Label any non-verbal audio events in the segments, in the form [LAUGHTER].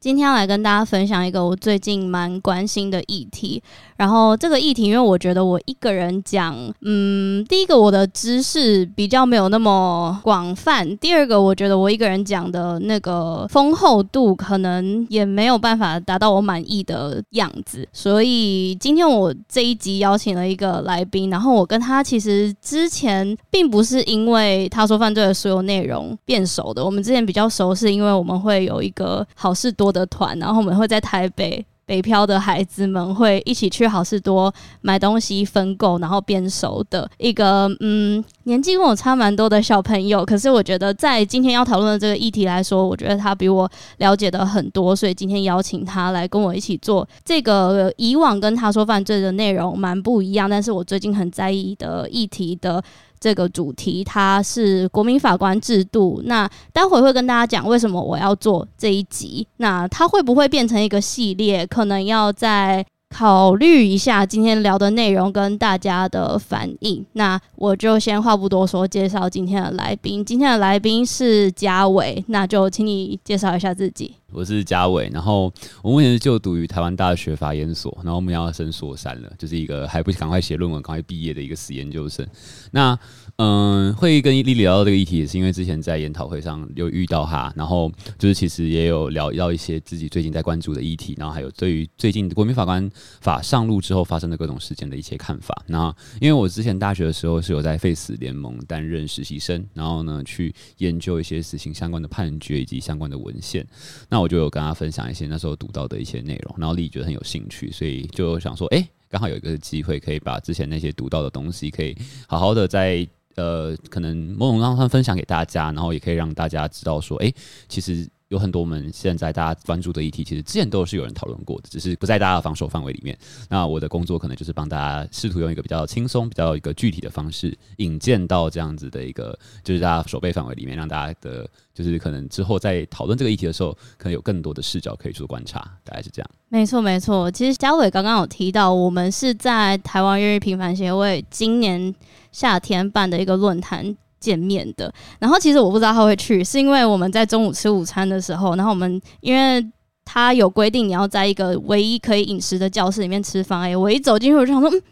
今天要来跟大家分享一个我最近蛮关心的议题，然后这个议题，因为我觉得我一个人讲，嗯，第一个我的知识比较没有那么广泛，第二个我觉得我一个人讲的那个丰厚度可能也没有办法达到我满意的样子，所以今天我这一集邀请了一个来宾，然后我跟他其实之前并不是因为他说犯罪的所有内容变熟的，我们之前比较熟是因为我们会有一个好事多的团，然后我们会在台北北漂的孩子们会一起去好事多买东西分购，然后变熟的。一个嗯，年纪跟我差蛮多的小朋友。可是我觉得在今天要讨论的这个议题来说，我觉得他比我了解的很多，所以今天邀请他来跟我一起做这个以往跟他说犯罪的内容蛮不一样，但是我最近很在意的议题的。这个主题它是国民法官制度，那待会会跟大家讲为什么我要做这一集，那它会不会变成一个系列？可能要在考虑一下今天聊的内容跟大家的反应。那我就先话不多说，介绍今天的来宾。今天的来宾是嘉伟，那就请你介绍一下自己。我是嘉伟，然后我目前是就读于台湾大学法研所，然后我们要升硕三了，就是一个还不赶快写论文、赶快毕业的一个死研究生。那嗯，会跟丽丽聊到这个议题，也是因为之前在研讨会上有遇到哈，然后就是其实也有聊到一些自己最近在关注的议题，然后还有对于最近国民法官法上路之后发生的各种事件的一些看法。那因为我之前大学的时候是有在废死联盟担任实习生，然后呢去研究一些死刑相关的判决以及相关的文献。那我就有跟他分享一些那时候读到的一些内容，然后丽丽觉得很有兴趣，所以就想说，哎、刚好有一个机会可以把之前那些读到的东西，可以好好的在呃，可能某种程度上分享给大家，然后也可以让大家知道说，哎、其实。有很多我们现在大家关注的议题，其实之前都是有人讨论过的，只是不在大家的防守范围里面。那我的工作可能就是帮大家试图用一个比较轻松、比较一个具体的方式引荐到这样子的一个，就是大家守备范围里面，让大家的，就是可能之后在讨论这个议题的时候，可能有更多的视角可以做观察。大概是这样。没错，没错。其实家伟刚刚有提到，我们是在台湾越狱平反协会今年夏天办的一个论坛。见面的，然后其实我不知道他会去，是因为我们在中午吃午餐的时候，然后我们因为他有规定你要在一个唯一可以饮食的教室里面吃饭，哎，我一走进去我就想说，嗯，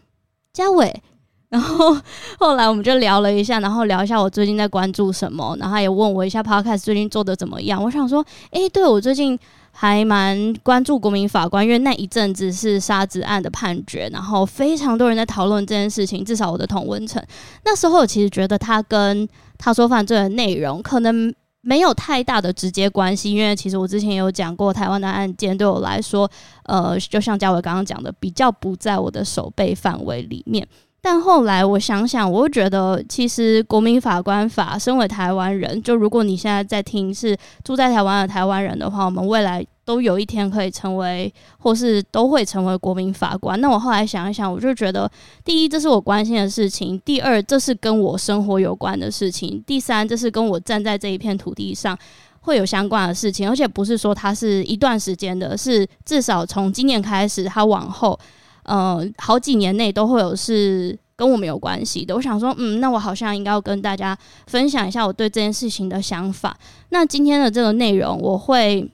家纬，[LAUGHS] 然后后来我们就聊了一下，然后聊一下我最近在关注什么，然后也问我一下 Podcast 最近做的怎么样，我想说，哎，对，我最近。还蛮关注国民法官，因为那一阵子是杀子案的判决，然后非常多人在讨论这件事情。至少我的同文层，那时候我其实觉得他跟他说犯罪的内容可能没有太大的直接关系，因为其实我之前有讲过，台湾的案件对我来说，呃，就像嘉伟刚刚讲的，比较不在我的守备范围里面。但后来我想想，我又觉得其实国民法官法，身为台湾人，就如果你现在在听是住在台湾的台湾人的话，我们未来都有一天可以成为，或是都会成为国民法官。那我后来想一想，我就觉得，第一，这是我关心的事情；第二，这是跟我生活有关的事情；第三，这是跟我站在这一片土地上会有相关的事情，而且不是说它是一段时间的，是至少从今年开始，它往后。呃，好几年内都会有是跟我们有关系的。我想说，嗯，那我好像应该要跟大家分享一下我对这件事情的想法。那今天的这个内容，我会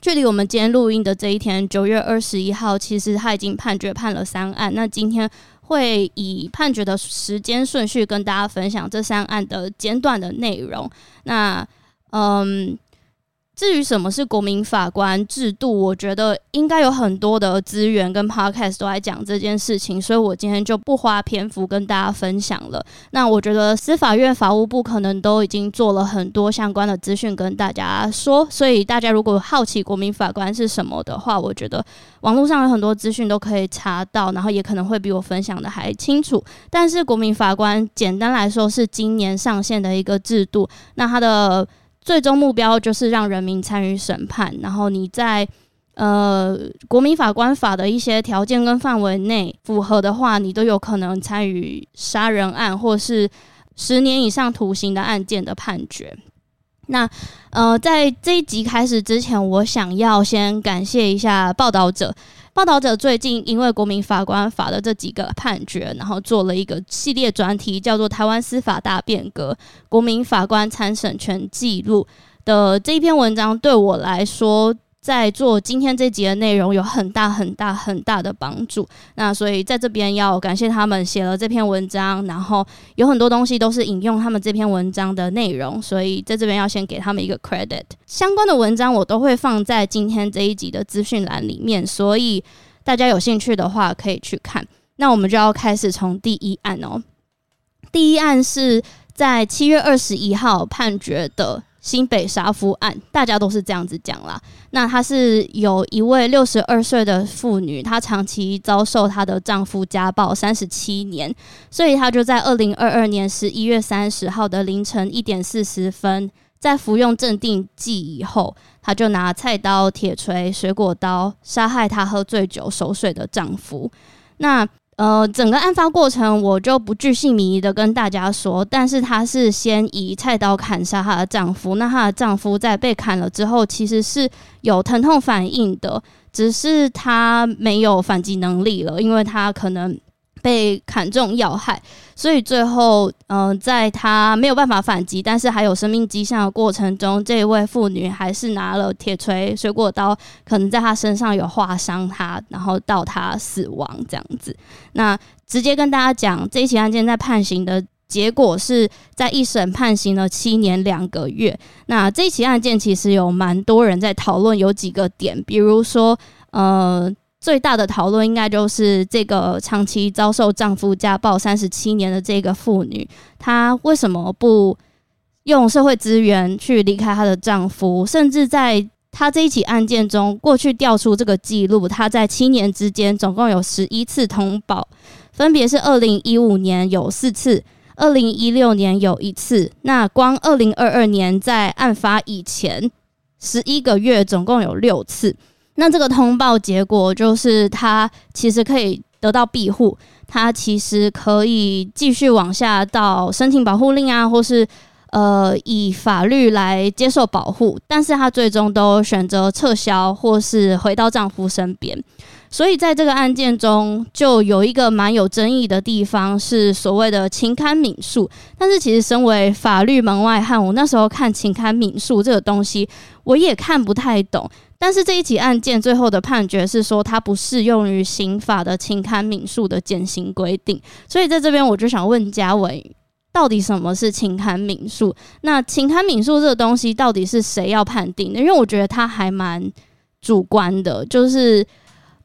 距离我们今天录音的这一天，九月二十一号，其实他已经判决判了三案。那今天会以判决的时间顺序跟大家分享这三案的简短的内容。那，嗯。至于什么是国民法官制度，我觉得应该有很多的资源跟 podcast 都在讲这件事情，所以我今天就不花篇幅跟大家分享了。那我觉得司法院法务部可能都已经做了很多相关的资讯跟大家说，所以大家如果好奇国民法官是什么的话，我觉得网络上有很多资讯都可以查到，然后也可能会比我分享的还清楚。但是国民法官简单来说是今年上线的一个制度，那它的。最终目标就是让人民参与审判，然后你在呃国民法官法的一些条件跟范围内符合的话，你都有可能参与杀人案或是十年以上徒刑的案件的判决。那呃，在这一集开始之前，我想要先感谢一下报道者。报道者最近因为国民法官法的这几个判决，然后做了一个系列专题，叫做《台湾司法大变革：国民法官参审权记录》的这一篇文章，对我来说。在做今天这集的内容有很大很大很大的帮助，那所以在这边要感谢他们写了这篇文章，然后有很多东西都是引用他们这篇文章的内容，所以在这边要先给他们一个 credit。相关的文章我都会放在今天这一集的资讯栏里面，所以大家有兴趣的话可以去看。那我们就要开始从第一案哦，第一案是在七月二十一号判决的。新北杀夫案，大家都是这样子讲啦。那她是有一位六十二岁的妇女，她长期遭受她的丈夫家暴三十七年，所以她就在二零二二年十一月三十号的凌晨一点四十分，在服用镇定剂以后，她就拿菜刀、铁锤、水果刀杀害她喝醉酒熟睡的丈夫。那呃，整个案发过程我就不具姓名的跟大家说，但是她是先以菜刀砍杀她的丈夫，那她的丈夫在被砍了之后，其实是有疼痛反应的，只是她没有反击能力了，因为她可能。被砍中要害，所以最后，嗯、在他没有办法反击，但是还有生命迹象的过程中，这一位妇女还是拿了铁锤、水果刀，可能在他身上有划伤他，然后到他死亡这样子。那直接跟大家讲，这起案件在判刑的结果是在一审判刑了七年两个月。那这起案件其实有蛮多人在讨论，有几个点，比如说，呃。最大的讨论应该就是这个长期遭受丈夫家暴三十七年的这个妇女，她为什么不用社会资源去离开她的丈夫？甚至在她这一起案件中，过去调出这个记录，她在七年之间总共有十一次通报，分别是二零一五年有四次，二零一六年有一次。那光二零二二年在案发以前十一个月，总共有六次。那这个通报结果就是，他其实可以得到庇护，他其实可以继续往下到申请保护令啊，或是呃以法律来接受保护，但是他最终都选择撤销或是回到丈夫身边。所以在这个案件中，就有一个蛮有争议的地方，是所谓的情堪敏诉。但是其实身为法律门外汉，我那时候看情堪敏诉这个东西，我也看不太懂。但是这一起案件最后的判决是说，它不适用于刑法的情堪悯恕的减刑规定。所以在这边我就想问嘉伟，到底什么是情堪悯恕？那情堪悯恕这个东西到底是谁要判定的？因为我觉得它还蛮主观的，就是。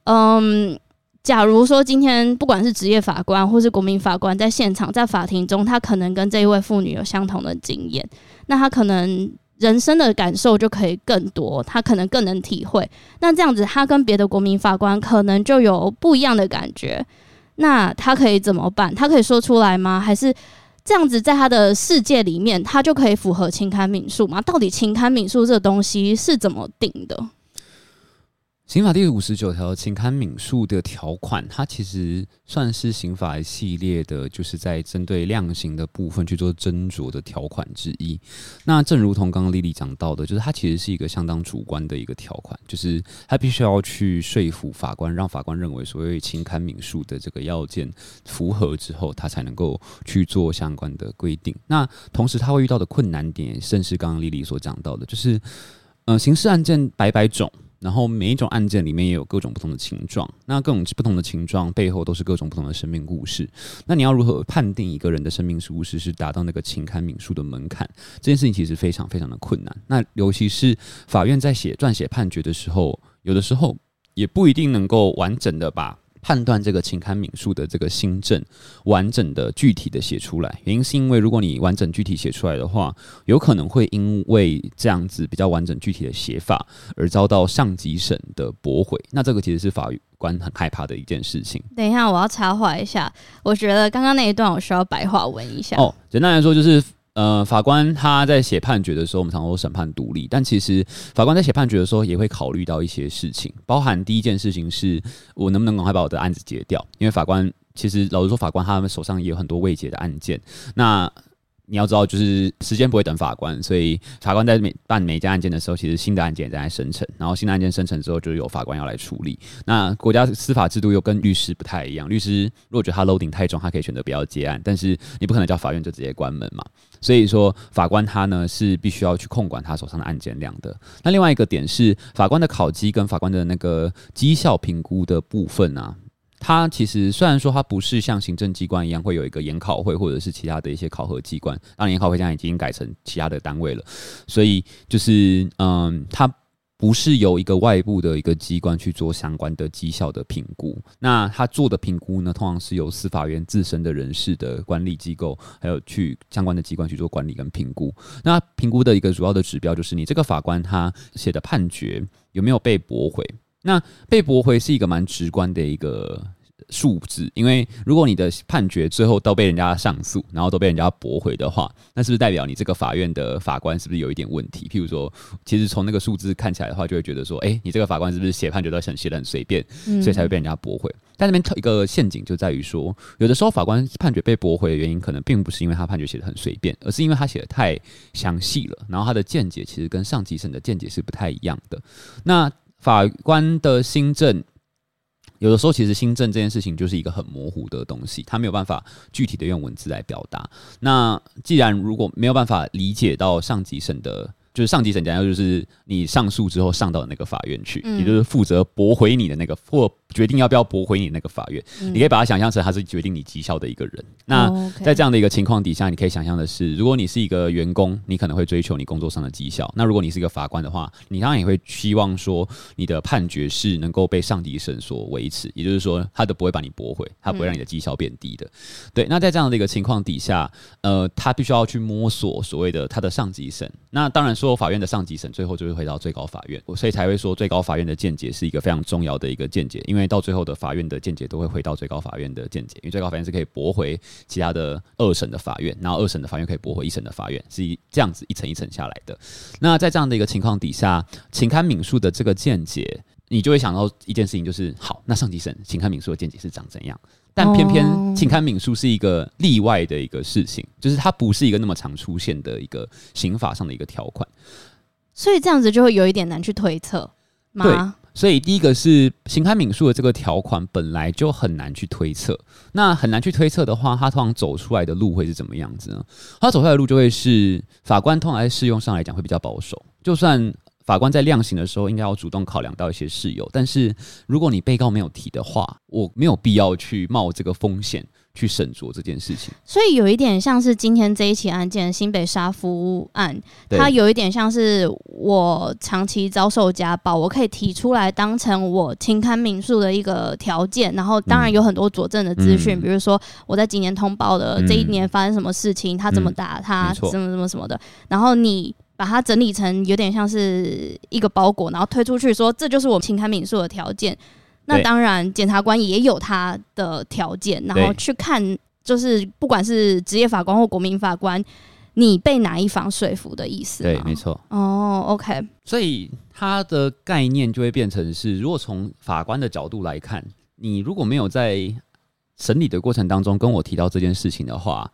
嗯，假如说今天不管是职业法官或是国民法官在现场在法庭中，他可能跟这一位妇女有相同的经验，那他可能人生的感受就可以更多，他可能更能体会。那这样子，他跟别的国民法官可能就有不一样的感觉。那他可以怎么办？他可以说出来吗？还是这样子，在他的世界里面，他就可以符合情刊民诉吗？到底情刊民诉这东西是怎么定的？刑法第五十九条情堪悯恕的条款，它其实算是刑法系列的，就是在针对量刑的部分去做斟酌的条款之一。那正如同刚刚莉莉讲到的，就是它其实是一个相当主观的一个条款，就是它必须要去说服法官，让法官认为所谓情堪悯恕的这个要件符合之后，他才能够去做相关的规定。那同时，他会遇到的困难点，正是刚刚莉莉所讲到的，就是呃，刑事案件百百种。然后每一种案件里面也有各种不同的情状，那各种不同的情状背后都是各种不同的生命故事。那你要如何判定一个人的生命故事是达到那个情堪悯恕的门槛？这件事情其实非常非常的困难。那尤其是法院在写撰写判决的时候，有的时候也不一定能够完整的把。判断这个情堪悯恕的这个新政，完整的具体的写出来，原因是因为如果你完整具体写出来的话，有可能会因为这样子比较完整具体的写法而遭到上级审的驳回。那这个其实是法官很害怕的一件事情。等一下，我要插话一下，我觉得刚刚那一段我需要白话文一下。哦，简单来说就是。呃，法官他在写判决的时候，我们常说审判独立，但其实法官在写判决的时候也会考虑到一些事情，包含第一件事情是我能不能赶快把我的案子结掉，因为法官其实老实说，法官他们手上也有很多未结的案件，那。你要知道，就是时间不会等法官，所以法官在每办每一件案件的时候，其实新的案件也在生成，然后新的案件生成之后，就有法官要来处理。那国家司法制度又跟律师不太一样，律师如果觉得他 loading 太重，他可以选择不要接案，但是你不可能叫法院就直接关门嘛。所以说，法官他呢是必须要去控管他手上的案件量的。那另外一个点是，法官的考绩跟法官的那个绩效评估的部分啊。它其实虽然说它不是像行政机关一样会有一个研考会或者是其他的一些考核机关，当然研考会现在已经改成其他的单位了，所以就是嗯，它不是由一个外部的一个机关去做相关的绩效的评估。那他做的评估呢，通常是由司法院自身的人事的管理机构，还有去相关的机关去做管理跟评估。那评估的一个主要的指标就是你这个法官他写的判决有没有被驳回。那被驳回是一个蛮直观的一个数字，因为如果你的判决最后都被人家上诉，然后都被人家驳回的话，那是不是代表你这个法院的法官是不是有一点问题？譬如说，其实从那个数字看起来的话，就会觉得说，诶，你这个法官是不是写判决都想写的很随便，所以才会被人家驳回？嗯。但那边一个陷阱就在于说，有的时候法官判决被驳回的原因，可能并不是因为他判决写的很随便，而是因为他写的太详细了，然后他的见解其实跟上级审的见解是不太一样的。那法官的新政，有的时候其实新政这件事情就是一个很模糊的东西，他没有办法具体的用文字来表达。那既然如果没有办法理解到上级审的。就是上级审讲，就是你上诉之后上到那个法院去，嗯、也就是负责驳回你的那个或决定要不要驳回你那个法院。嗯、你可以把它想象成他是决定你绩效的一个人。那在这样的一个情况底下，你可以想象的是，如果你是一个员工，你可能会追求你工作上的绩效。那如果你是一个法官的话，你当然也会希望说你的判决是能够被上级审所维持，也就是说，他都不会把你驳回，他不会让你的绩效变低的。嗯、对。那在这样的一个情况底下，呃，他必须要去摸索所谓的他的上级审。那当然。说法院的上级审最后就会回到最高法院，所以才会说最高法院的见解是一个非常重要的一个见解，因为到最后的法院的见解都会回到最高法院的见解，因为最高法院是可以驳回其他的二审的法院，然后二审的法院可以驳回一审的法院，是这样子一层一层下来的。那在这样的一个情况底下，情堪悯恕的这个见解，你就会想到一件事情，就是好，那上级审情堪悯恕的见解是长怎样？但偏偏情堪悯恕是一个例外的一个事情，就是它不是一个那么常出现的一个刑法上的一个条款，所以这样子就会有一点难去推测。对，所以第一个是情堪悯恕的这个条款本来就很难去推测。那很难去推测的话，他通常走出来的路会是怎么样子呢？他走出来的路就会是法官通常在适用上来讲会比较保守，就算。法官在量刑的时候，应该要主动考量到一些事由。但是，如果你被告没有提的话，我没有必要去冒这个风险去审酌这件事情。所以，有一点像是今天这一起案件——新北杀夫案，它有一点像是我长期遭受家暴，我可以提出来当成我情堪悯恕的一个条件。然后，当然有很多佐证的资讯，嗯、比如说我在几年通报的这一年发生什么事情，他怎么打他，什么什么什么的。然后你。把它整理成有点像是一个包裹，然后推出去说，这就是我情堪悯恕的条件。那当然，检察官也有他的条件，然后去看，就是不管是职业法官或国民法官，你被哪一方说服的意思。对，没错。哦，OK。所以他的概念就会变成是，如果从法官的角度来看，你如果没有在审理的过程当中跟我提到这件事情的话，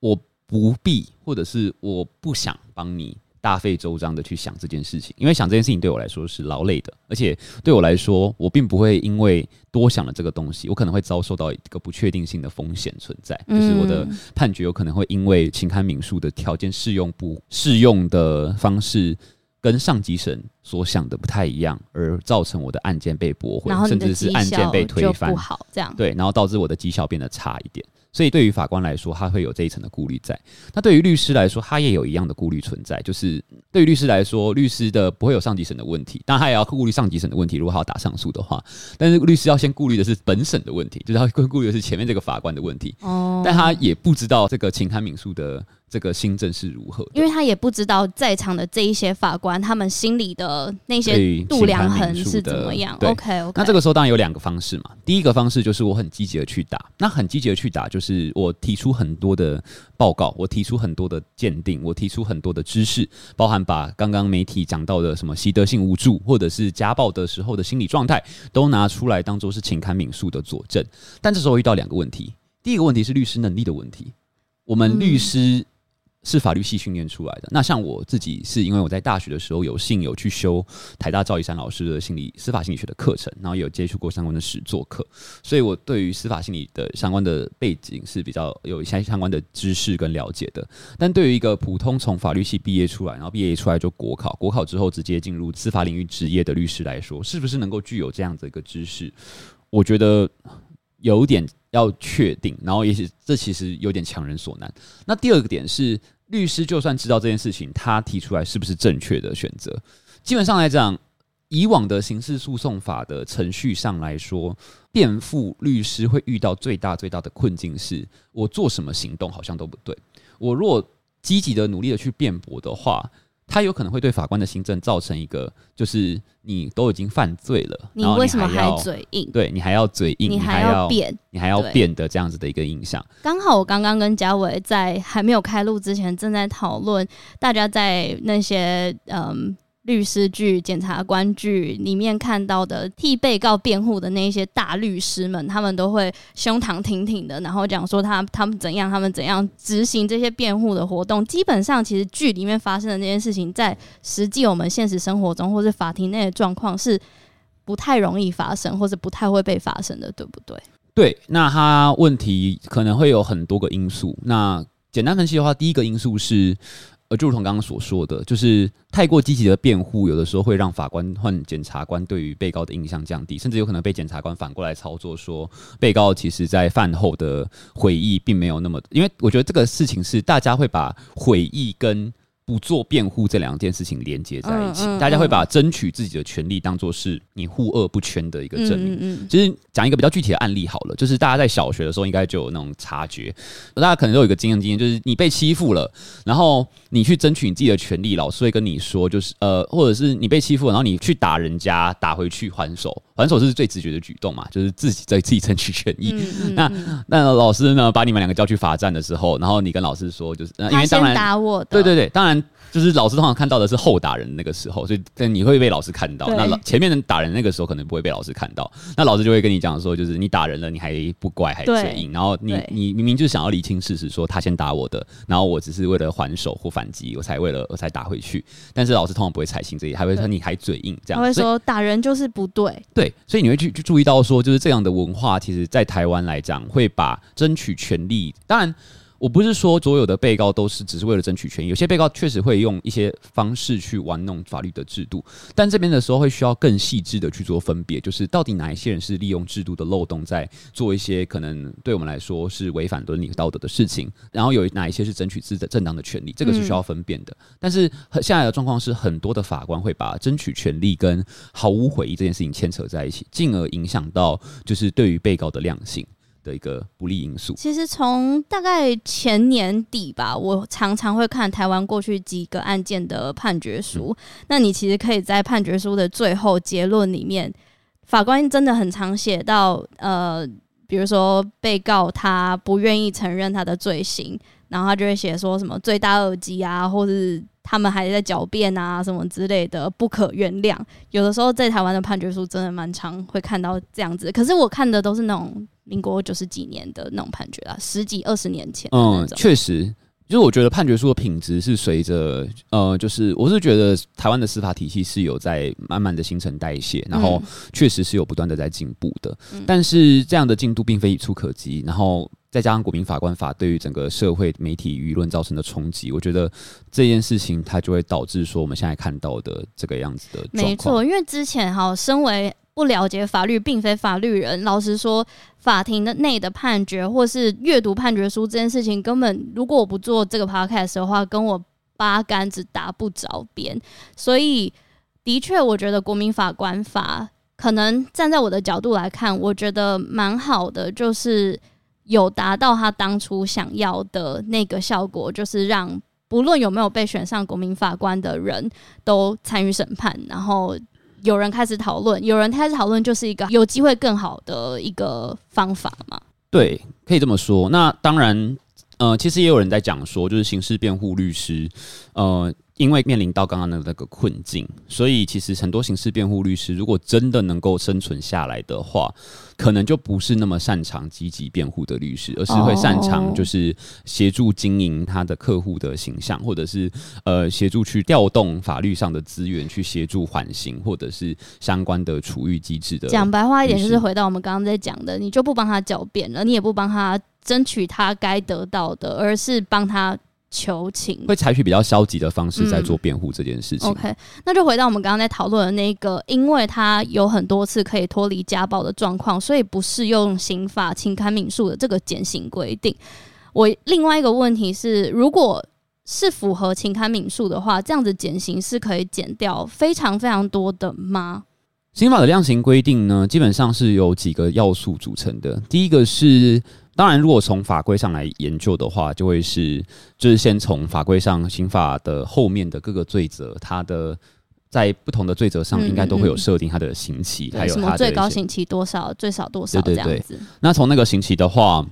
我。不必，或者是我不想帮你大费周章的去想这件事情，因为想这件事情对我来说是劳累的，而且对我来说，我并不会因为多想了这个东西，我可能会遭受到一个不确定性的风险存在，就是我的判决有可能会因为情堪悯恕的条件适用不适用的方式。跟上级审所想的不太一样，而造成我的案件被驳回，甚至是案件被推翻，不好这样。对，然后导致我的绩效变得差一点。所以对于法官来说，他会有这一层的顾虑在。那对于律师来说，他也有一样的顾虑存在。就是对于律师来说，律师的不会有上级审的问题，当然他也要顾虑上级审的问题。如果他要打上诉的话，但是律师要先顾虑的是本审的问题，就是他会顾虑的是前面这个法官的问题。哦，但他也不知道这个秦汉民诉的。这个新政是如何？因为他也不知道在场的这一些法官，他们心里的那些度量衡是怎么样。OK OK。那这个时候当然有两个方式嘛。第一个方式就是我很积极的去打，那很积极的去打，就是我提出很多的报告，我提出很多的鉴定，我提出很多的知识，包含把刚刚媒体讲到的什么习得性无助，或者是家暴的时候的心理状态，都拿出来当做是情堪民诉的佐证。但这时候遇到两个问题，第一个问题是律师能力的问题，我们律师。是法律系训练出来的。那像我自己，是因为我在大学的时候有幸有去修台大赵一山老师的心理司法心理学的课程，然后有接触过相关的实作课，所以我对于司法心理的相关的背景是比较有一些相关的知识跟了解的。但对于一个普通从法律系毕业出来，然后毕业出来就国考，国考之后直接进入司法领域职业的律师来说，是不是能够具有这样子一个知识？我觉得有点要确定，然后也许这其实有点强人所难。那第二个点是。律师就算知道这件事情，他提出来是不是正确的选择？基本上来讲，以往的刑事诉讼法的程序上来说，辩护律师会遇到最大最大的困境是：我做什么行动好像都不对。我若积极的努力的去辩驳的话。他有可能会对法官的行政造成一个，就是你都已经犯罪了，你为什么还嘴硬？对，你还要嘴硬，你还要变，你还要变的这样子的一个印象。刚好我刚刚跟嘉伟在还没有开录之前，正在讨论大家在那些嗯。律师剧、检察官剧里面看到的替被告辩护的那些大律师们，他们都会胸膛挺挺的，然后讲说他他们怎样，他们怎样执行这些辩护的活动。基本上，其实剧里面发生的那件事情，在实际我们现实生活中或是法庭内的状况是不太容易发生，或者不太会被发生的，对不对？对，那他问题可能会有很多个因素。那简单分析的话，第一个因素是。呃，就如同刚刚所说的，就是太过积极的辩护，有的时候会让法官和检察官对于被告的印象降低，甚至有可能被检察官反过来操作，说被告其实在饭后的回忆并没有那么，因为我觉得这个事情是大家会把回忆跟。不做辩护这两件事情连接在一起，大家会把争取自己的权利当做是你护恶不全的一个证明。其实讲一个比较具体的案例好了，就是大家在小学的时候应该就有那种察觉，大家可能都有一个经验经验，就是你被欺负了，然后你去争取你自己的权利，老师会跟你说，就是呃，或者是你被欺负，然后你去打人家，打回去还手，还手是最直觉的举动嘛，就是自己在自己争取权益。那那老师呢，把你们两个叫去罚站的时候，然后你跟老师说，就是因为当然打我的，对对对，当然。就是老师通常看到的是后打人那个时候，所以但你会被老师看到。那老前面的打人那个时候可能不会被老师看到。那老师就会跟你讲说，就是你打人了，你还不乖，还嘴硬。然后你你明明就想要理清事实，说他先打我的，然后我只是为了还手或反击，我才为了我才打回去。但是老师通常不会采信这一，还会说你还嘴硬这样。他会说打人就是不对。对，所以你会去去注意到说，就是这样的文化，其实在台湾来讲，会把争取权利，当然。我不是说所有的被告都是只是为了争取权益，有些被告确实会用一些方式去玩弄法律的制度，但这边的时候会需要更细致的去做分别，就是到底哪一些人是利用制度的漏洞在做一些可能对我们来说是违反伦理道德的事情，然后有哪一些是争取自的正当的权利，这个是需要分辨的。但是现在的状况是，很多的法官会把争取权利跟毫无悔意这件事情牵扯在一起，进而影响到就是对于被告的量刑。的一个不利因素。其实从大概前年底吧，我常常会看台湾过去几个案件的判决书。嗯。那你其实可以在判决书的最后结论里面，法官真的很常写到，呃，比如说被告他不愿意承认他的罪行，然后他就会写说什么罪大恶极啊，或是他们还在狡辩啊，什么之类的，不可原谅。有的时候在台湾的判决书真的蛮常会看到这样子，可是我看的都是那种。民国九十几年的那种判决啊，十几二十年前。嗯，确实，就是我觉得判决书的品质是随着呃，就是我是觉得台湾的司法体系是有在慢慢的新陈代谢，然后确实是有不断的在进步的。嗯、但是这样的进度并非一触可及，然后再加上国民法官法对于整个社会媒体舆论造成的冲击，我觉得这件事情它就会导致说我们现在看到的这个样子的。没错，因为之前哈，身为不了解法律，并非法律人，老实说。法庭的内的判决，或是阅读判决书这件事情，根本如果我不做这个 podcast 的话，跟我八竿子打不着边。所以，的确，我觉得国民法官法可能站在我的角度来看，我觉得蛮好的，就是有达到他当初想要的那个效果，就是让不论有没有被选上国民法官的人都参与审判，然后。有人开始讨论，有人开始讨论，就是一个有机会更好的一个方法嘛？对，可以这么说。那当然，呃，其实也有人在讲说，就是刑事辩护律师，呃。因为面临到刚刚的那个困境，所以其实很多刑事辩护律师，如果真的能够生存下来的话，可能就不是那么擅长积极辩护的律师，而是会擅长就是协助经营他的客户的形象，或者是呃协助去调动法律上的资源去协助缓刑，或者是相关的处遇机制的。讲白话一点，就是回到我们刚刚在讲的，你就不帮他狡辩了，你也不帮他争取他该得到的，而是帮他。求情会采取比较消极的方式在做辩护这件事情。嗯。OK，那就回到我们刚刚在讨论的那个，因为他有很多次可以脱离家暴的状况，所以不适用刑法情感民诉的这个减刑规定。我另外一个问题是，如果是符合情感民诉的话，这样子减刑是可以减掉非常非常多的吗？刑法的量刑规定呢，基本上是由几个要素组成的。第一个是。当然，如果从法规上来研究的话，就会是就是先从法规上刑法的后面的各个罪责，它的在不同的罪责上应该都会有设定它的刑期，嗯嗯还有它的最高刑期多少，最少多少这样子。那从那个刑期的话，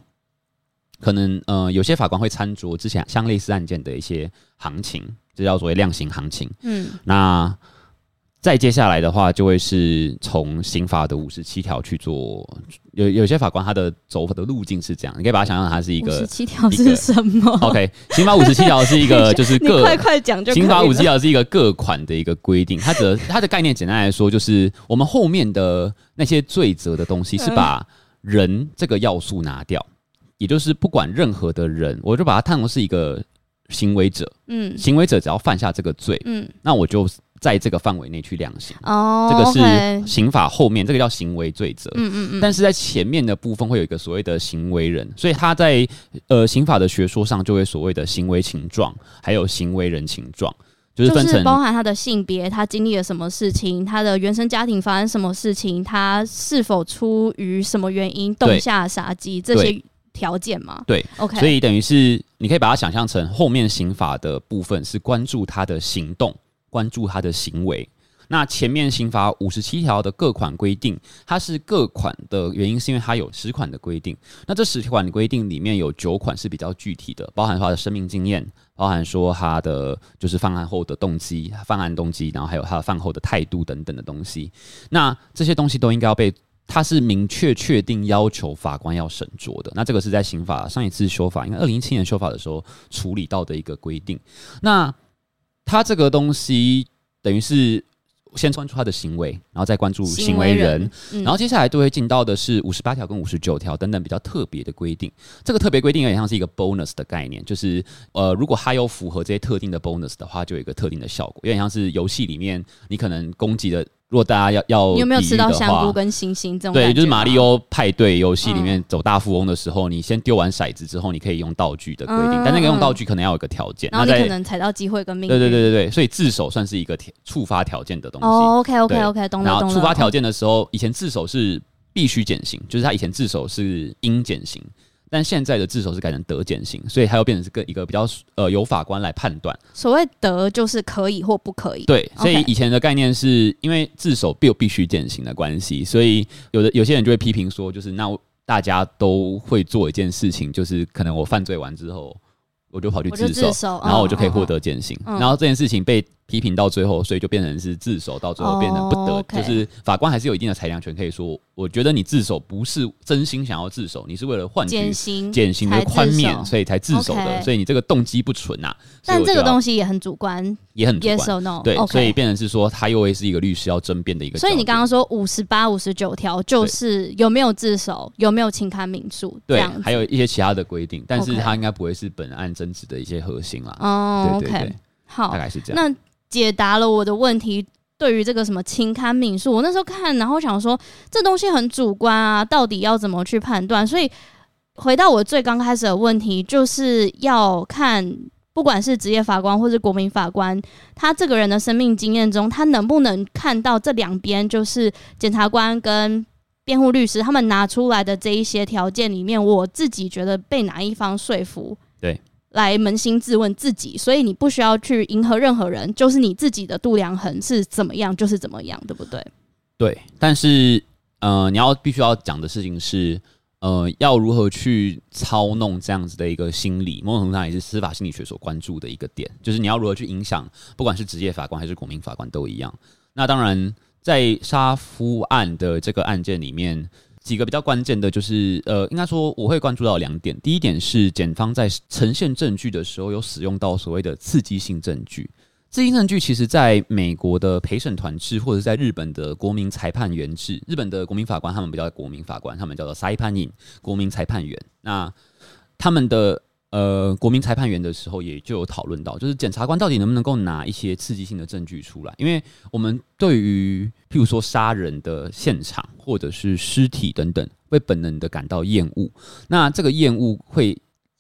可能呃有些法官会参酌之前相类似案件的一些行情，这叫做量刑行情。嗯，那。再接下来的话，就会是从刑法的五十七条去做。有有些法官他的走法的路径是这样，你可以把它想象它是一个五十七条是什么？OK，刑法五十七条是一个 [LAUGHS] 就是各快快讲就。刑法五十七条是一个各款的一个规定，它的它的概念简单来说就是我们后面的那些罪责的东西是把人这个要素拿掉，也就是不管任何的人，我就把它看作是一个行为者。嗯，行为者只要犯下这个罪，嗯，那我就。在这个范围内去量刑，哦，这个是刑法后面，这个叫行为罪责，嗯嗯嗯。但是在前面的部分会有一个所谓的行为人，所以他在呃刑法的学说上就会所谓的行为情状，还有行为人情状，就是分成就是包含他的性别，他经历了什么事情，他的原生家庭发生什么事情，他是否出于什么原因动下杀机这些条件嘛？对，OK。所以等于是你可以把它想象成后面刑法的部分是关注他的行动。关注他的行为，那前面刑法五十七条的各款规定，它是各款的原因是因为它有十款的规定，那这十款的规定里面有九款是比较具体的，包含他的生命经验，包含说他的就是犯案后的动机、犯案动机，然后还有他的犯后的态度等等的东西，那这些东西都应该要被，他是明确确定要求法官要审酌的，那这个是在刑法上一次修法，应该二零一七年修法的时候处理到的一个规定，那。他这个东西等于是先关注他的行为，然后再关注行为人，为人嗯、然后接下来就会进到的是五十八条跟五十九条等等比较特别的规定。这个特别规定有点像是一个 bonus 的概念，就是呃，如果他有符合这些特定的 bonus 的话，就有一个特定的效果，有点像是游戏里面你可能攻击的。如果大家要要，你有没有吃到香菇跟星星这种？对，就是马里奥派对游戏里面走大富翁的时候，嗯、你先丢完骰子之后，你可以用道具的规定，嗯、但那个用道具可能要有个条件，然后你可能踩到机会跟命运。对对对对对，所以自首算是一个触发条件的东西。哦，OK OK OK，懂了。然后触发条件的时候，以前自首是必须减刑，就是他以前自首是应减刑。但现在的自首是改成得减刑，所以它又变成是个一个比较呃由法官来判断。所谓得就是可以或不可以。对，所以以前的概念是因为自首必有必须减刑的关系，所以有的有些人就会批评说，就是那大家都会做一件事情，就是可能我犯罪完之后，我就跑去自首，自首然后我就可以获得减刑。嗯、然后这件事情被批评到最后，所以就变成是自首，到最后变成不得，就是法官还是有一定的裁量权，可以说，我觉得你自首不是真心想要自首，你是为了换取减刑、减刑的宽免，所以才自首的所以你这个动机不纯呐、啊。但这个东西也很主观，也很主观。Yes or no? 对所以变成是说，他又会是一个律师要争辩的一个。所以你刚刚说五十八、五十九条，就是有没有自首，有没有轻堪民诉，对，还有一些其他的规定，但是他应该不会是本案争执的一些核心啦。哦、对，好，大概是这样。那解答了我的问题，对于这个什么轻堪民诉，我那时候看，然后想说这东西很主观啊，到底要怎么去判断？所以回到我最刚开始的问题，就是要看，不管是职业法官或是国民法官，他这个人的生命经验中，他能不能看到这两边，就是检察官跟辩护律师他们拿出来的这一些条件里面，我自己觉得被哪一方说服？对。来扪心自问自己，所以你不需要去迎合任何人，就是你自己的度量衡是怎么样，就是怎么样，对不对？对，但是呃，你要必须要讲的事情是，呃，要如何去操弄这样子的一个心理，某种程度上也是司法心理学所关注的一个点，就是你要如何去影响，不管是职业法官还是国民法官都一样。那当然，在杀夫案的这个案件里面。几个比较关键的，就是呃，应该说我会关注到两点。第一点是检方在呈现证据的时候，有使用到所谓的刺激性证据。刺激性证据其实在美国的陪审团制，或者在日本的国民裁判员制，日本的国民法官他们不叫国民法官，他们叫做裁判员，国民裁判员。那他们的。呃，国民裁判员的时候也就有讨论到，就是检察官到底能不能够拿一些刺激性的证据出来？因为我们对于譬如说杀人的现场或者是尸体等等，会本能的感到厌恶，那这个厌恶会。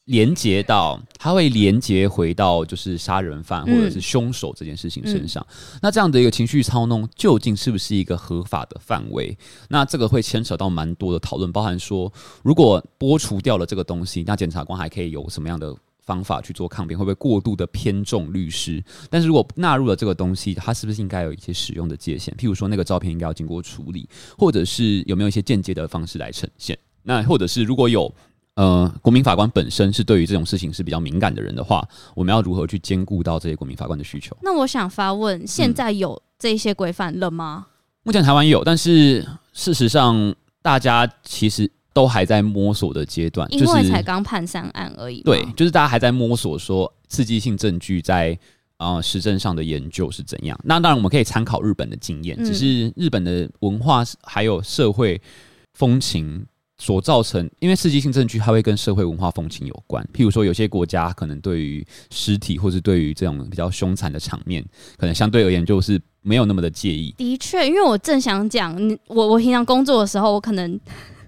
连接到，它会连接回到就是杀人犯或者是凶手这件事情身上。嗯嗯、那这样的一个情绪操弄，究竟是不是一个合法的范围？那这个会牵扯到蛮多的讨论，包含说，如果剥除掉了这个东西，那检察官还可以有什么样的方法去做抗辩？会不会过度的偏重律师？但是如果纳入了这个东西，它是不是应该有一些使用的界限？譬如说，那个照片应该要经过处理，或者是有没有一些间接的方式来呈现？那或者是如果有。呃，国民法官本身是对于这种事情是比较敏感的人的话，我们要如何去兼顾到这些国民法官的需求？那我想发问，现在有这些规范了吗？嗯，目前台湾有，但是事实上大家其实都还在摸索的阶段，因为才刚判三案而已。对，就是大家还在摸索说刺激性证据在啊、呃、实证上的研究是怎样。那当然我们可以参考日本的经验，只是日本的文化还有社会风情。所造成，因为刺激性证据它会跟社会文化风情有关。譬如说，有些国家可能对于尸体或是对于这种比较凶残的场面，可能相对而言就是没有那么的介意。的确，因为我正想讲，我我平常工作的时候，我可能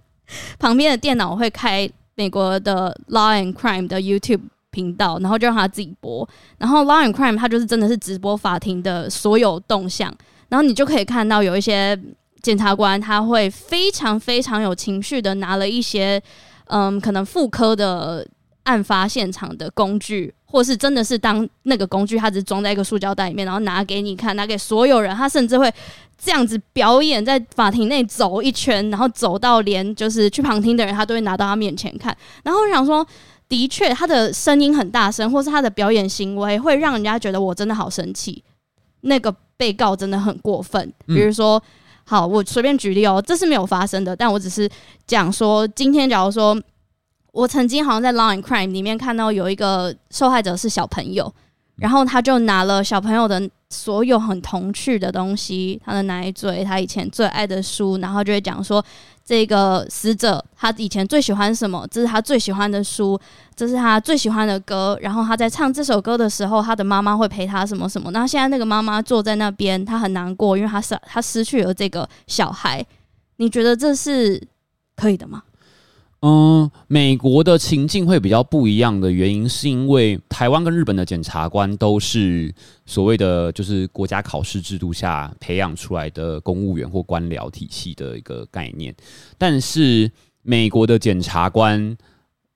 [LAUGHS] 旁边的电脑会开美国的 Law and Crime 的 YouTube 频道，然后就让他自己播。然后 Law and Crime 它就是真的是直播法庭的所有动向，然后你就可以看到有一些。检察官他会非常非常有情绪的拿了一些，嗯，可能妇科的案发现场的工具，或是真的是当那个工具，他只是装在一个塑胶袋里面，然后拿给你看，拿给所有人。他甚至会这样子表演，在法庭内走一圈，然后走到连就是去旁听的人，他都会拿到他面前看。然后我想说，的确，他的声音很大声，或是他的表演行为会让人家觉得我真的好生气。那个被告真的很过分，比如说。好，我随便举例哦，这是没有发生的，但我只是讲说，今天假如说我曾经好像在《Law and Crime》里面看到有一个受害者是小朋友，然后他就拿了小朋友的所有很童趣的东西，他的奶嘴，他以前最爱的书，然后就会讲说。这个死者他以前最喜欢什么？这是他最喜欢的书，这是他最喜欢的歌。然后他在唱这首歌的时候，他的妈妈会陪他什么什么。那现在那个妈妈坐在那边，他很难过，因为他失他失去了这个小孩。你觉得这是可以的吗？嗯，美国的情境会比较不一样的原因，是因为台湾跟日本的检察官都是所谓的就是国家考试制度下培养出来的公务员或官僚体系的一个概念，但是美国的检察官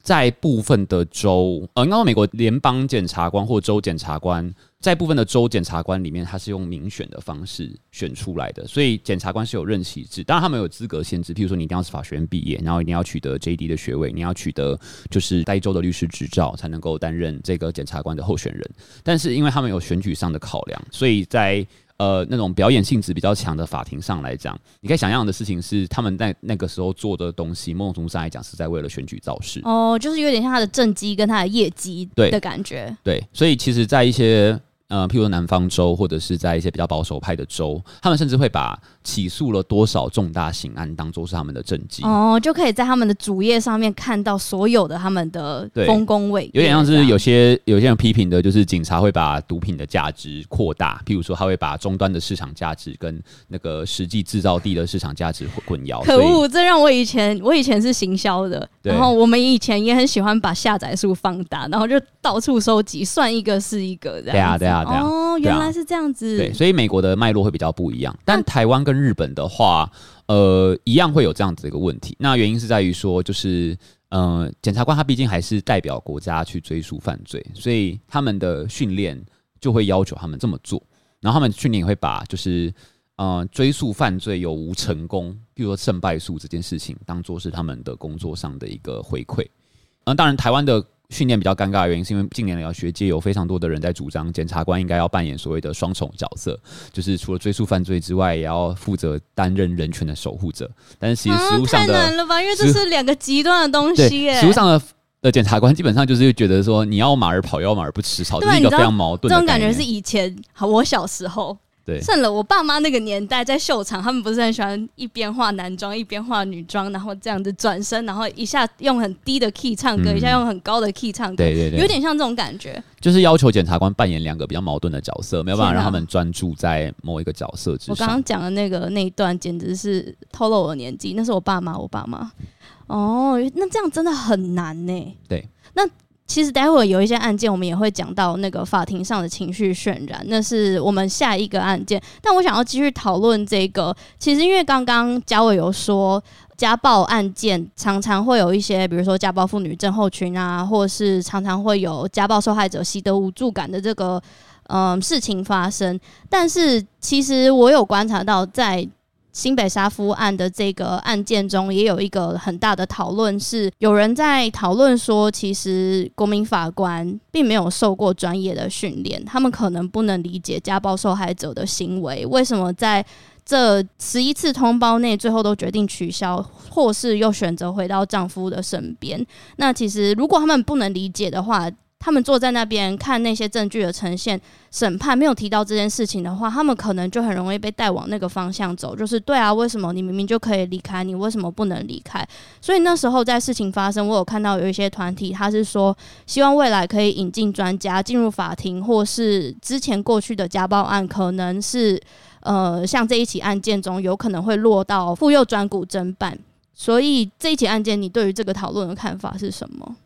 在部分的州，呃，应该说美国联邦检察官或州检察官在部分的州检察官里面，他是用民选的方式选出来的，所以检察官是有任期制。当然，他们有资格限制，譬如说你一定要是法学院毕业，然后一定要取得 JD 的学位，你要取得就是该州的律师执照，才能够担任这个检察官的候选人。但是，因为他们有选举上的考量，所以在呃那种表演性质比较强的法庭上来讲，你可以想象的事情是，他们在那个时候做的东西，某种程度上来讲是在为了选举造势。哦，就是有点像他的政绩跟他的业绩对的感觉。对，所以其实，在一些呃，譬如南方州，或者是在一些比较保守派的州，他们甚至会把起诉了多少重大刑案当做是他们的政绩哦，就可以在他们的主页上面看到所有的他们的丰功伟业。有点像是有些有些人批评的，就是警察会把毒品的价值扩大，譬如说他会把终端的市场价值跟那个实际制造地的市场价值混淆。可恶，这让我以前我以前是行销的，然后我们以前也很喜欢把下载数放大，然后就到处收集，算一个是一个这样。对啊，对啊。哦，原来是这样子。对，所以美国的脉络会比较不一样，但台湾跟日本的话，呃，一样会有这样子的一个问题。那原因是在于说，就是呃，检察官他毕竟还是代表国家去追诉犯罪，所以他们的训练就会要求他们这么做。然后他们训练也会把就是呃追诉犯罪有无成功，比如说胜败诉这件事情，当做是他们的工作上的一个回馈。嗯、呃，当然台湾的。训练比较尴尬的原因，是因为近年来学界有非常多的人在主张，检察官应该要扮演所谓的双重角色，就是除了追诉犯罪之外，也要负责担任人权的守护者。但是其实实务上的、啊、太难了吧？因为这是两个极端的东西耶。实务上的的检察官基本上就是觉得说，你要马儿跑，要马儿不吃草，这是一个非常矛盾的。这种感觉是以前，好，我小时候。对，算了，我爸妈那个年代在秀场，他们不是很喜欢一边化男装一边化女装，然后这样子转身，然后一下用很低的 key 唱歌，嗯、一下用很高的 key 唱歌，对对对，有点像这种感觉。就是要求检察官扮演两个比较矛盾的角色，没有办法让他们专注在某一个角色之上。我刚刚讲的那个那一段，简直是透露我年纪，那是我爸妈，我爸妈。哦，那这样真的很难呢。对，那。其实待会有一些案件，我们也会讲到那个法庭上的情绪渲染，那是我们下一个案件。但我想要继续讨论这个，其实因为刚刚嘉伟有说，家暴案件常常会有一些，比如说家暴妇女症候群啊，或是常常会有家暴受害者习得无助感的这个嗯事情发生。但是其实我有观察到，在新北沙夫案的这个案件中，也有一个很大的讨论，是有人在讨论说，其实国民法官并没有受过专业的训练，他们可能不能理解家暴受害者的行为，为什么在这十一次通报内，最后都决定取消，或是又选择回到丈夫的身边？那其实，如果他们不能理解的话，他们坐在那边看那些证据的呈现，审判没有提到这件事情的话，他们可能就很容易被带往那个方向走。就是对啊，为什么你明明就可以离开，你为什么不能离开？所以那时候在事情发生，我有看到有一些团体，他是说希望未来可以引进专家进入法庭，或是之前过去的家暴案，可能是呃像这一起案件中有可能会落到妇幼专股侦办。所以这一起案件，你对于这个讨论的看法是什么？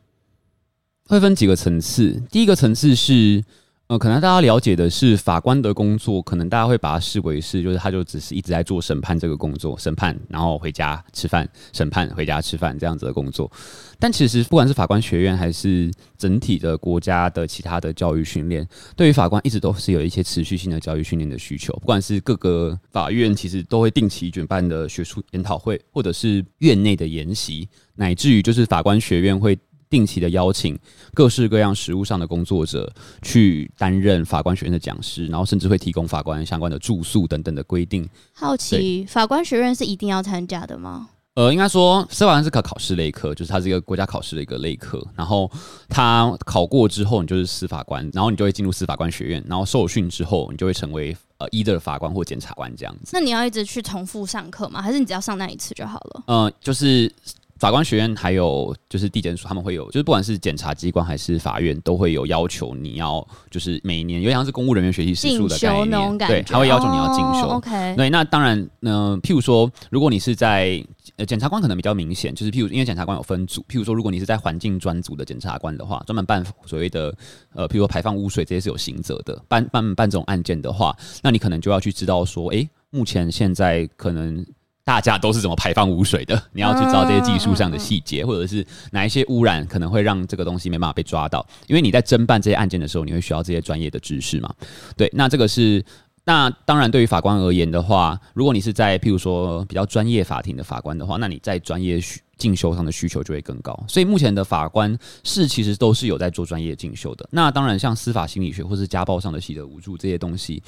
会分几个层次。第一个层次是，呃，可能大家了解的是法官的工作，可能大家会把它视为是，就是他就只是一直在做审判这个工作，审判然后回家吃饭，审判回家吃饭这样子的工作。但其实，不管是法官学院还是整体的国家的其他的教育训练，对于法官一直都是有一些持续性的教育训练的需求。不管是各个法院，其实都会定期举办的学术研讨会，或者是院内的研习，乃至于就是法官学院会。定期的邀请各式各样实务上的工作者去担任法官学院的讲师，然后甚至会提供法官相关的住宿等等的规定。好奇，法官学院是一定要参加的吗？呃，应该说司法官是考考试类科，就是它是一个国家考试的一个类科。然后他考过之后，你就是司法官，然后你就会进入司法官学院，然后受训之后，你就会成为呃 either 法官或检察官这样子。那你要一直去重复上课吗？还是你只要上那一次就好了？嗯、呃，就是。法官学院还有就是地检署，他们会有，就是不管是检察机关还是法院，都会有要求你要就是每年，有点像是公务人员学习时数的概念，对，他会要求你要进修。哦、OK，对，那当然，嗯、呃，譬如说，如果你是在呃检察官，可能比较明显，就是譬如因为检察官有分组，譬如说，如果你是在环境专组的检察官的话，专门办所谓的呃，譬如说排放污水这些是有刑责的，办办办这种案件的话，那你可能就要去知道说，诶、欸，目前现在可能。大家都是怎么排放污水的，[LAUGHS] 你要去知道这些技术上的细节，或者是哪一些污染可能会让这个东西没办法被抓到，因为你在侦办这些案件的时候，你会需要这些专业的知识嘛？对，那这个是那当然对于法官而言的话，如果你是在譬如说比较专业法庭的法官的话，那你在专业需进修上的需求就会更高。所以目前的法官是其实都是有在做专业进修的。那当然像司法心理学或是家暴上的习得无助这些东西。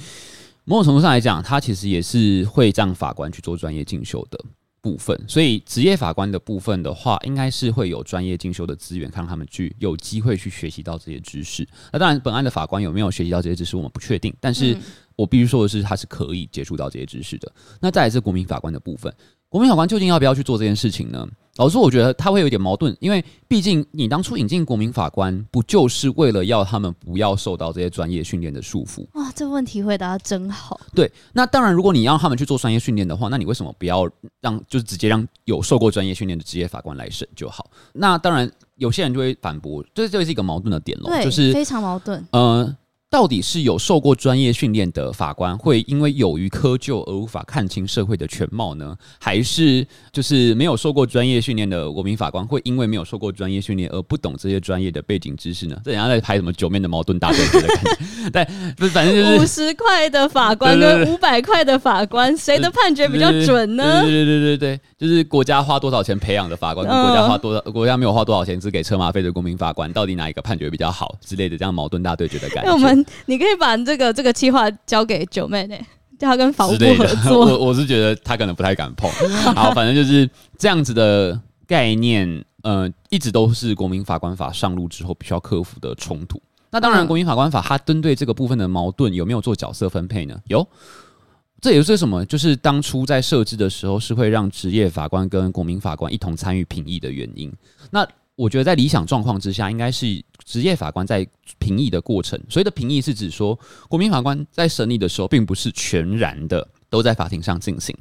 某种程度上来讲，他其实也是会让法官去做专业进修的部分。所以职业法官的部分的话，应该是会有专业进修的资源，看他们去有机会去学习到这些知识。那当然，本案的法官有没有学习到这些知识，我们不确定。但是我必须说的是，他是可以接触到这些知识的。那再来是国民法官的部分，国民法官究竟要不要去做这件事情呢？老实说，我觉得他会有点矛盾，因为毕竟你当初引进国民法官，不就是为了要他们不要受到这些专业训练的束缚？哇，这问题回答得真好。对，那当然，如果你让他们去做专业训练的话，那你为什么不要让就是直接让有受过专业训练的职业法官来审就好？那当然，有些人就会反驳，这就是一个矛盾的点喽，就是非常矛盾。呃。到底是有受过专业训练的法官会因为有于窠臼而无法看清社会的全貌呢？还是就是没有受过专业训练的国民法官会因为没有受过专业训练而不懂这些专业的背景知识呢？这人家在拍什么九面的矛盾大对决的感觉？[LAUGHS] 对，不是，反正就是五十块的法官跟五百块的法官，谁的判决比较准呢？对对对对对，就是国家花多少钱培养的法官，跟国家花多少国家没有花多少钱只给车马费的公民法官，到底哪一个判决比较好之类的这样矛盾大对决的感觉。那我们你可以把这个这个计划交给九妹呢，叫他跟法务部 [LAUGHS] 合作。我我是觉得他可能不太敢碰。[LAUGHS] 好，反正就是这样子的概念，呃，一直都是国民法官法上路之后必须要克服的冲突。那当然，国民法官法它针对这个部分的矛盾有没有做角色分配呢？有，这也是什么？就是当初在设置的时候是会让职业法官跟国民法官一同参与评议的原因。那我觉得在理想状况之下，应该是职业法官在评议的过程。所谓的评议是指说，国民法官在审理的时候，并不是全然的。都在法庭上进行，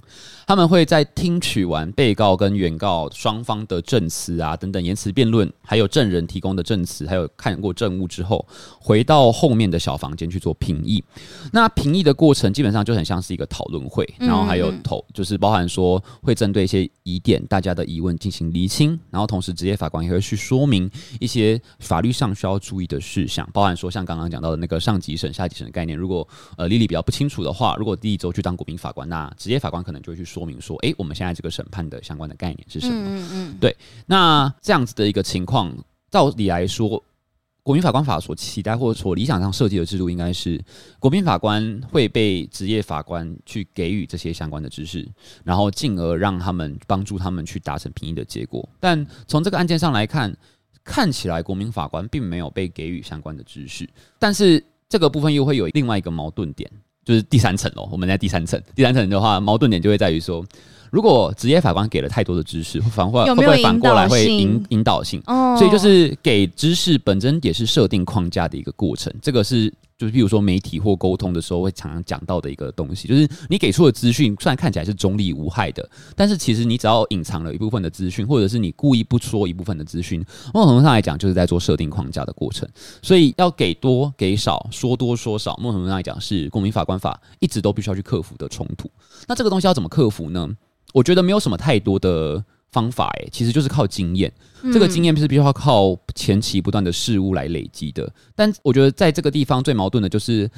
他们会在听取完被告跟原告双方的证词啊等等言辞辩论，还有证人提供的证词，还有看过证物之后，回到后面的小房间去做评议。那评议的过程基本上就很像是一个讨论会，然后还有投，就是包含说会针对一些疑点、大家的疑问进行厘清，然后同时职业法官也会去说明一些法律上需要注意的事项，包含说像刚刚讲到的那个上级审、下级审的概念。如果呃莉莉比较不清楚的话，如果第一周去当国民法官，那职业法官可能就会去说明说，诶，我们现在这个审判的相关的概念是什么？嗯嗯，对。那这样子的一个情况，照理来说，国民法官法所期待或者所理想上设计的制度，应该是国民法官会被职业法官去给予这些相关的知识，然后进而让他们帮助他们去达成评议的结果。但从这个案件上来看，看起来国民法官并没有被给予相关的知识，但是这个部分又会有另外一个矛盾点。就是第三层哦，我们在第三层。第三层的话，矛盾点就会在于说，如果职业法官给了太多的知识，[LAUGHS] 反过会不会反过来会引引导性？哦，所以就是给知识本身也是设定框架的一个过程。这个是。就是比如说媒体或沟通的时候会常常讲到的一个东西，就是你给出的资讯虽然看起来是中立无害的，但是其实你只要隐藏了一部分的资讯，或者是你故意不说一部分的资讯，某种程度上来讲就是在做设定框架的过程。所以要给多给少，说多说少，某种程度上来讲是公民法官法一直都必须要去克服的冲突。那这个东西要怎么克服呢？我觉得没有什么太多的。方法诶，其实就是靠经验，这个经验是必须要靠前期不断的事物来累积的。但我觉得在这个地方最矛盾的就是，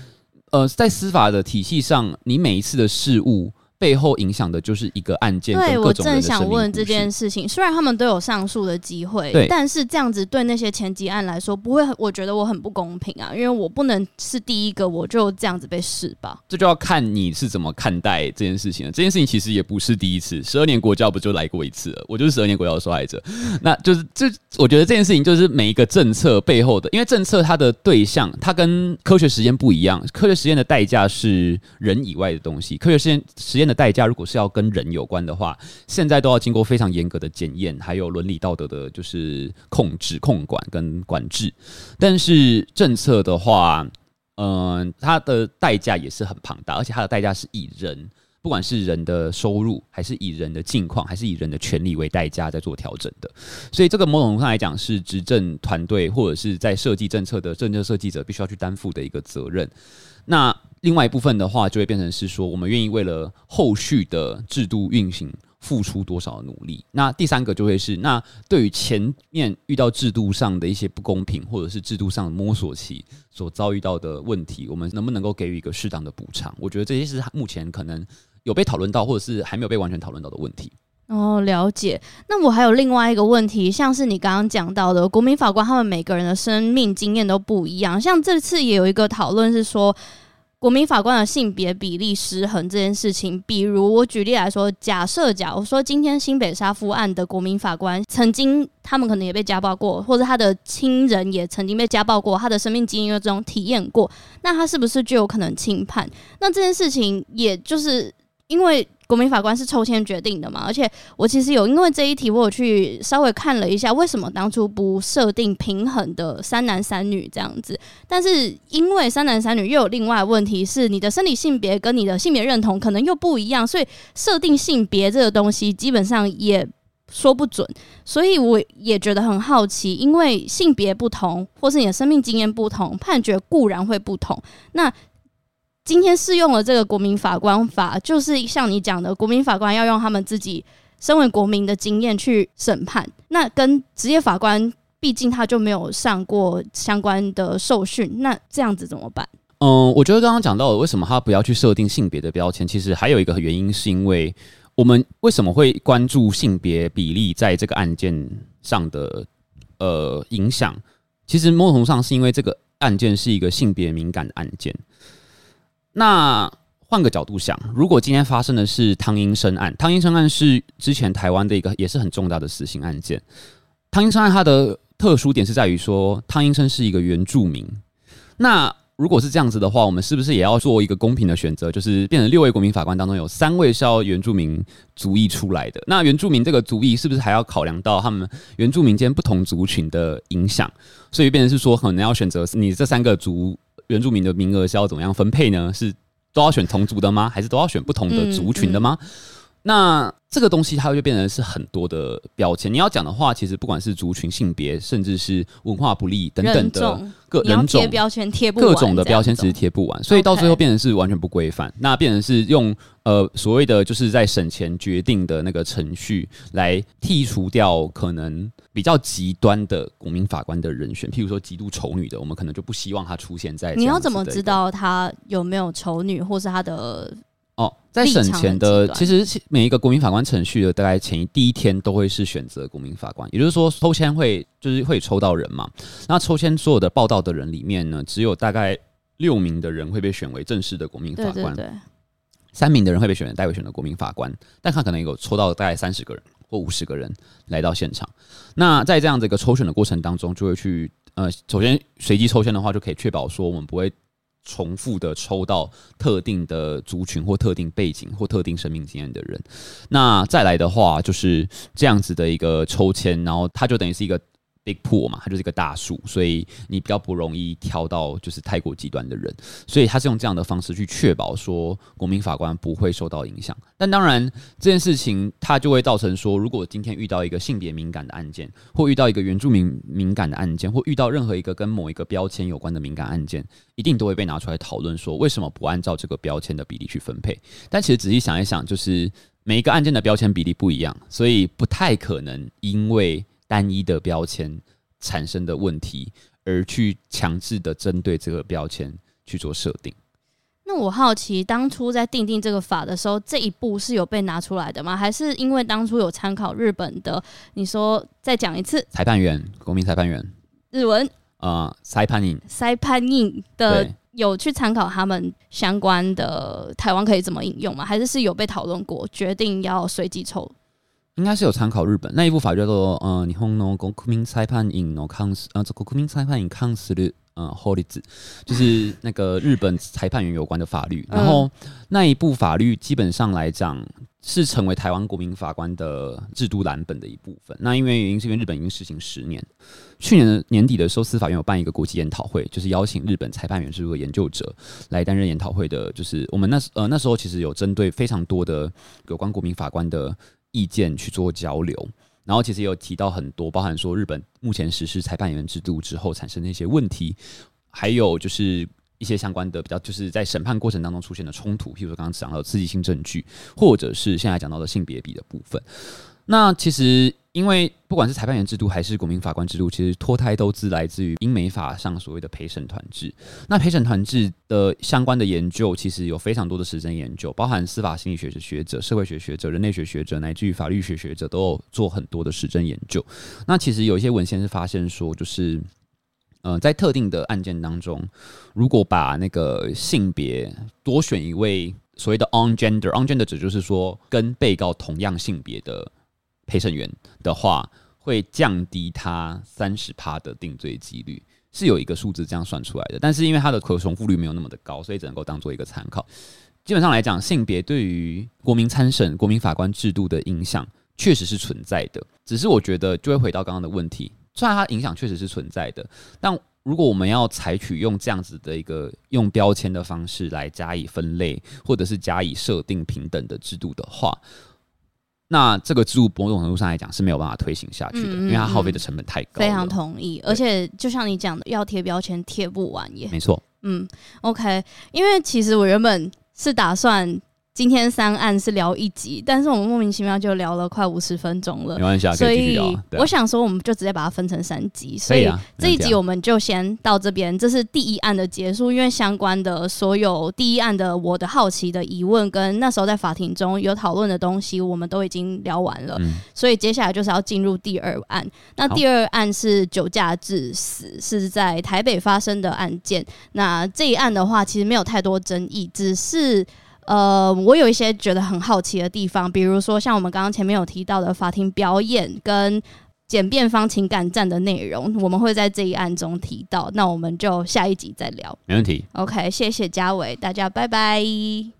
呃，在司法的体系上，你每一次的事物。背后影响的就是一个案件。对，我正想问这件事情，虽然他们都有上诉的机会，对，但是这样子对那些前几案来说，不会，我觉得我很不公平啊，因为我不能是第一个，我就这样子被试吧。这就要看你是怎么看待这件事情了。这件事情其实也不是第一次，十二年国教不就来过一次了？我就是十二年国教的受害者。那就是这，我觉得这件事情就是每一个政策背后的，因为政策它的对象，它跟科学实验不一样。科学实验的代价是人以外的东西，科学实验实验。的代价，如果是要跟人有关的话，现在都要经过非常严格的检验，还有伦理道德的，就是控制、控管跟管制。但是政策的话，嗯、它的代价也是很庞大，而且它的代价是以人，不管是人的收入，还是以人的境况，还是以人的权利为代价在做调整的。所以这个某种上来讲，是执政团队或者是在设计政策的政策设计者必须要去担负的一个责任。那另外一部分的话，就会变成是说，我们愿意为了后续的制度运行，付出多少努力。那第三个就会是，那对于前面遇到制度上的一些不公平，或者是制度上的摸索期所遭遇到的问题，我们能不能够给予一个适当的补偿？我觉得这些是目前可能有被讨论到，或者是还没有被完全讨论到的问题。哦，了解。那我还有另外一个问题，像是你刚刚讲到的，国民法官他们每个人的生命经验都不一样。像这次也有一个讨论是说，国民法官的性别比例失衡这件事情。比如我举例来说，假设假如说今天新北沙夫案的国民法官曾经他们可能也被家暴过，或者他的亲人也曾经被家暴过，他的生命经验中体验过，那他是不是就有可能轻判？那这件事情也就是因为。国民法官是抽签决定的嘛？而且我其实有因为这一题，我有去稍微看了一下，为什么当初不设定平衡的三男三女这样子？但是因为三男三女又有另外问题是，你的生理性别跟你的性别认同可能又不一样，所以设定性别这个东西基本上也说不准。所以我也觉得很好奇，因为性别不同，或是你的生命经验不同，判决固然会不同。那今天适用了这个国民法官法，就是像你讲的，国民法官要用他们自己身为国民的经验去审判。那跟职业法官，毕竟他就没有上过相关的受训，那这样子怎么办？嗯，我觉得刚刚讲到的，为什么他不要去设定性别的标签？其实还有一个原因，是因为我们为什么会关注性别比例在这个案件上的呃影响？其实某种上是因为这个案件是一个性别敏感的案件。那换个角度想，如果今天发生的是汤英生案，汤英生案是之前台湾的一个也是很重大的死刑案件。汤英生案它的特殊点是在于说，汤英生是一个原住民。那如果是这样子的话，我们是不是也要做一个公平的选择？就是变成六位国民法官当中有三位是要原住民族裔出来的。那原住民这个族裔是不是还要考量到他们原住民间不同族群的影响？所以变成是说，可能要选择你这三个族。[LAUGHS] 原住民的名额是要怎么样分配呢？是都要选同族的吗？还是都要选不同的族群的吗？嗯嗯、那这个东西它就变成是很多的标签。你要讲的话，其实不管是族群、性别，甚至是文化不利等等的各人种标签贴不各种的标签，其实贴不完，所以到最后变成是完全不规范。那变成是用呃所谓的就是在审前决定的那个程序来剔除掉可能。比较极端的国民法官的人选，譬如说极度丑女的，我们可能就不希望她出现在。你要怎么知道她有没有丑女，或是她的哦，在审前的，其实每一个国民法官程序的大概前一第一天都会是选择国民法官，也就是说抽签会就是会抽到人嘛。那抽签所有的报道的人里面呢，只有大概六名的人会被选为正式的国民法官，对对对，三名的人会被选为代为选的国民法官，但他可能有抽到大概三十个人。或五十个人来到现场，那在这样的一个抽选的过程当中，就会去呃，首先随机抽签的话，就可以确保说我们不会重复的抽到特定的族群或特定背景或特定生命经验的人。那再来的话，就是这样子的一个抽签，然后它就等于是一个。Big pool 嘛，它就是一个大树，所以你比较不容易挑到就是太过极端的人，所以他是用这样的方式去确保说国民法官不会受到影响。但当然这件事情它就会造成说，如果今天遇到一个性别敏感的案件，或遇到一个原住民敏感的案件，或遇到任何一个跟某一个标签有关的敏感案件，一定都会被拿出来讨论说，为什么不按照这个标签的比例去分配？但其实仔细想一想，就是每一个案件的标签比例不一样，所以不太可能因为。单一的标签产生的问题，而去强制的针对这个标签去做设定。那我好奇，当初在定定这个法的时候，这一步是有被拿出来的吗？还是因为当初有参考日本的？你说再讲一次，裁判员，国民裁判员，日文，啊，裁判员，裁判员的有去参考他们相关的台湾可以怎么引用吗？还是是有被讨论过，决定要随机抽？应该是有参考日本那一部法叫做呃，日本の国民裁判员の関す呃，国民裁判员関する呃法律，就是那个日本裁判员有关的法律。然后那一部法律基本上来讲是成为台湾国民法官的制度蓝本的一部分。那因为原因是因为日本已经实行十年，去年的年底的时候，司法院有办一个国际研讨会，就是邀请日本裁判员制度的研究者来担任研讨会的。就是我们那时呃那时候其实有针对非常多的有关国民法官的。 意见去做交流，然后其实也有提到很多，包含说日本目前实施裁判员制度之后产生的一些问题，还有就是一些相关的比较，就是在审判过程当中出现的冲突，譬如说刚刚讲到的刺激性证据，或者是现在讲到的性别比的部分。那其实，因为不管是裁判员制度还是国民法官制度，其实脱胎都自来自于英美法上所谓的陪审团制。那陪审团制的相关的研究，其实有非常多的实证研究，包含司法心理学的学者、社会学学者、人类学学者，乃至于法律学学者，都有做很多的实证研究。那其实有一些文献是发现说，就是，呃，在特定的案件当中，如果把那个性别多选一位所谓的 on gender，on gender 指就是说跟被告同样性别的。陪审员的话会降低他三十趴的定罪几率，是有一个数字这样算出来的。但是因为它的可重复率没有那么的高，所以只能够当做一个参考。基本上来讲，性别对于国民参审、国民法官制度的影响确实是存在的。只是我觉得就会回到刚刚的问题，虽然它影响确实是存在的，但如果我们要采取用这样子的一个用标签的方式来加以分类，或者是加以设定平等的制度的话，那这个制度某种程度上来讲是没有办法推行下去的，嗯嗯嗯，因为它耗费的成本太高。非常同意，而且就像你讲的，要贴标签贴不完耶。没错。嗯，OK，因为其实我原本是打算。今天三案是聊一集，但是我们莫名其妙就聊了快五十分钟了。没关系啊，所以我想说，我们就直接把它分成三集。所以这一集我们就先到这边，这是第一案的结束。因为相关的所有第一案的我的好奇的疑问，跟那时候在法庭中有讨论的东西，我们都已经聊完了。嗯、所以接下来就是要进入第二案。那第二案是酒驾致死，是在台北发生的案件。那这一案的话，其实没有太多争议，只是。呃，我有一些觉得很好奇的地方，比如说像我们刚刚前面有提到的法庭表演跟检辩方情感战的内容，我们会在这一案中提到。那我们就下一集再聊。没问题。OK，谢谢嘉伟，大家拜拜。